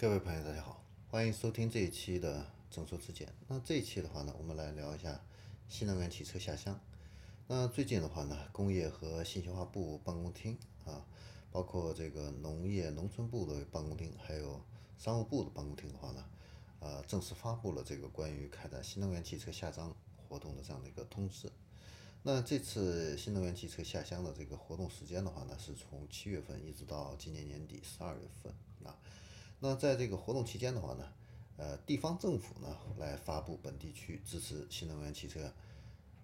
各位朋友，大家好，欢迎收听这一期的正说之见。那这一期的话呢，我们来聊一下新能源汽车下乡。那最近的话呢，工业和信息化部办公厅啊，包括这个农业农村部的办公厅，还有商务部的办公厅的话呢，呃，正式发布了这个关于开展新能源汽车下乡活动的这样的一个通知。那这次新能源汽车下乡的这个活动时间的话呢，是从七月份一直到今年年底十二月份啊。那在这个活动期间的话呢，呃，地方政府呢来发布本地区支持新能源汽车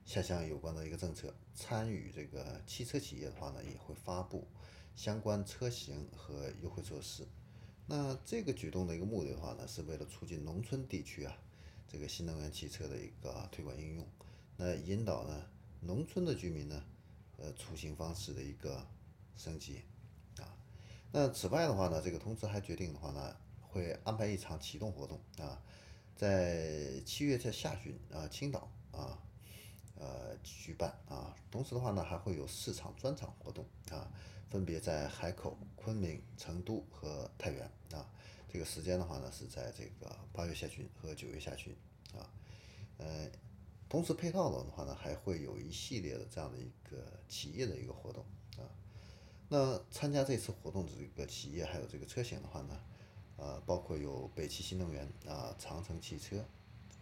下乡有关的一个政策，参与这个汽车企业的话呢，也会发布相关车型和优惠措施。那这个举动的一个目的的话呢，是为了促进农村地区啊这个新能源汽车的一个推广应用，那引导呢。农村的居民呢，呃，出行方式的一个升级。那此外的话呢，这个通知还决定的话呢，会安排一场启动活动啊，在七月在下旬啊，青岛啊，呃，举办啊。同时的话呢，还会有四场专场活动啊，分别在海口、昆明、成都和太原啊。这个时间的话呢，是在这个八月下旬和九月下旬啊，呃。同时配套的话呢，还会有一系列的这样的一个企业的一个活动啊。那参加这次活动的这个企业还有这个车型的话呢，呃，包括有北汽新能源啊、长城汽车，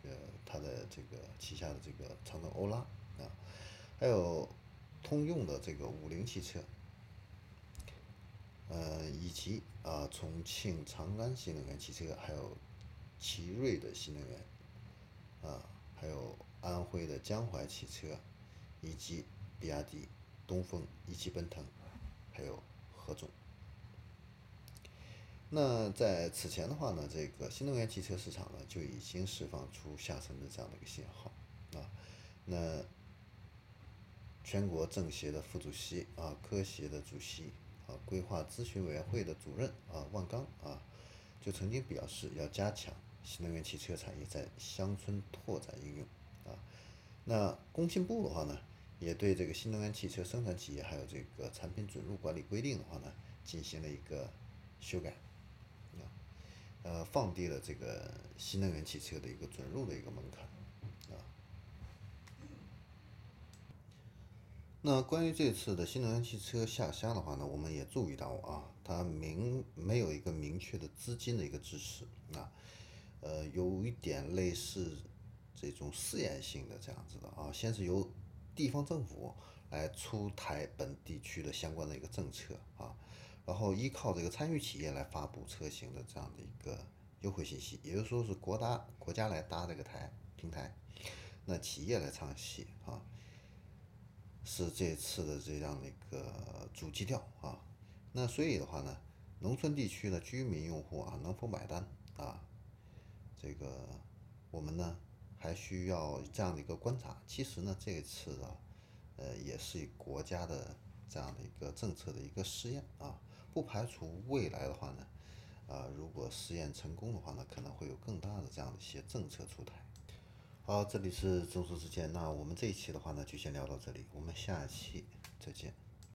呃，它的这个旗下的这个长城欧拉啊，还有通用的这个五菱汽车，呃，以及啊重庆长安新能源汽车，还有奇瑞的新能源啊，还有。安徽的江淮汽车，以及比亚迪、东风、一汽奔腾，还有何总。那在此前的话呢，这个新能源汽车市场呢就已经释放出下沉的这样的一个信号啊。那全国政协的副主席啊，科协的主席啊，规划咨询委员会的主任啊，万钢啊，就曾经表示要加强新能源汽车产业在乡村拓展应用。啊，那工信部的话呢，也对这个新能源汽车生产企业还有这个产品准入管理规定的话呢，进行了一个修改，啊，呃，放低了这个新能源汽车的一个准入的一个门槛，啊。那关于这次的新能源汽车下乡的话呢，我们也注意到啊，它明没有一个明确的资金的一个支持，啊，呃，有一点类似。这种试验性的这样子的啊，先是由地方政府来出台本地区的相关的一个政策啊，然后依靠这个参与企业来发布车型的这样的一个优惠信息，也就是说是国搭国家来搭这个台平台，那企业来唱戏啊，是这次的这样的一个主基调啊。那所以的话呢，农村地区的居民用户啊能否买单啊？这个我们呢？还需要这样的一个观察。其实呢，这一次啊，呃，也是国家的这样的一个政策的一个试验啊，不排除未来的话呢，啊，如果试验成功的话呢，可能会有更大的这样的一些政策出台。好，这里是中枢之见，那我们这一期的话呢，就先聊到这里，我们下期再见。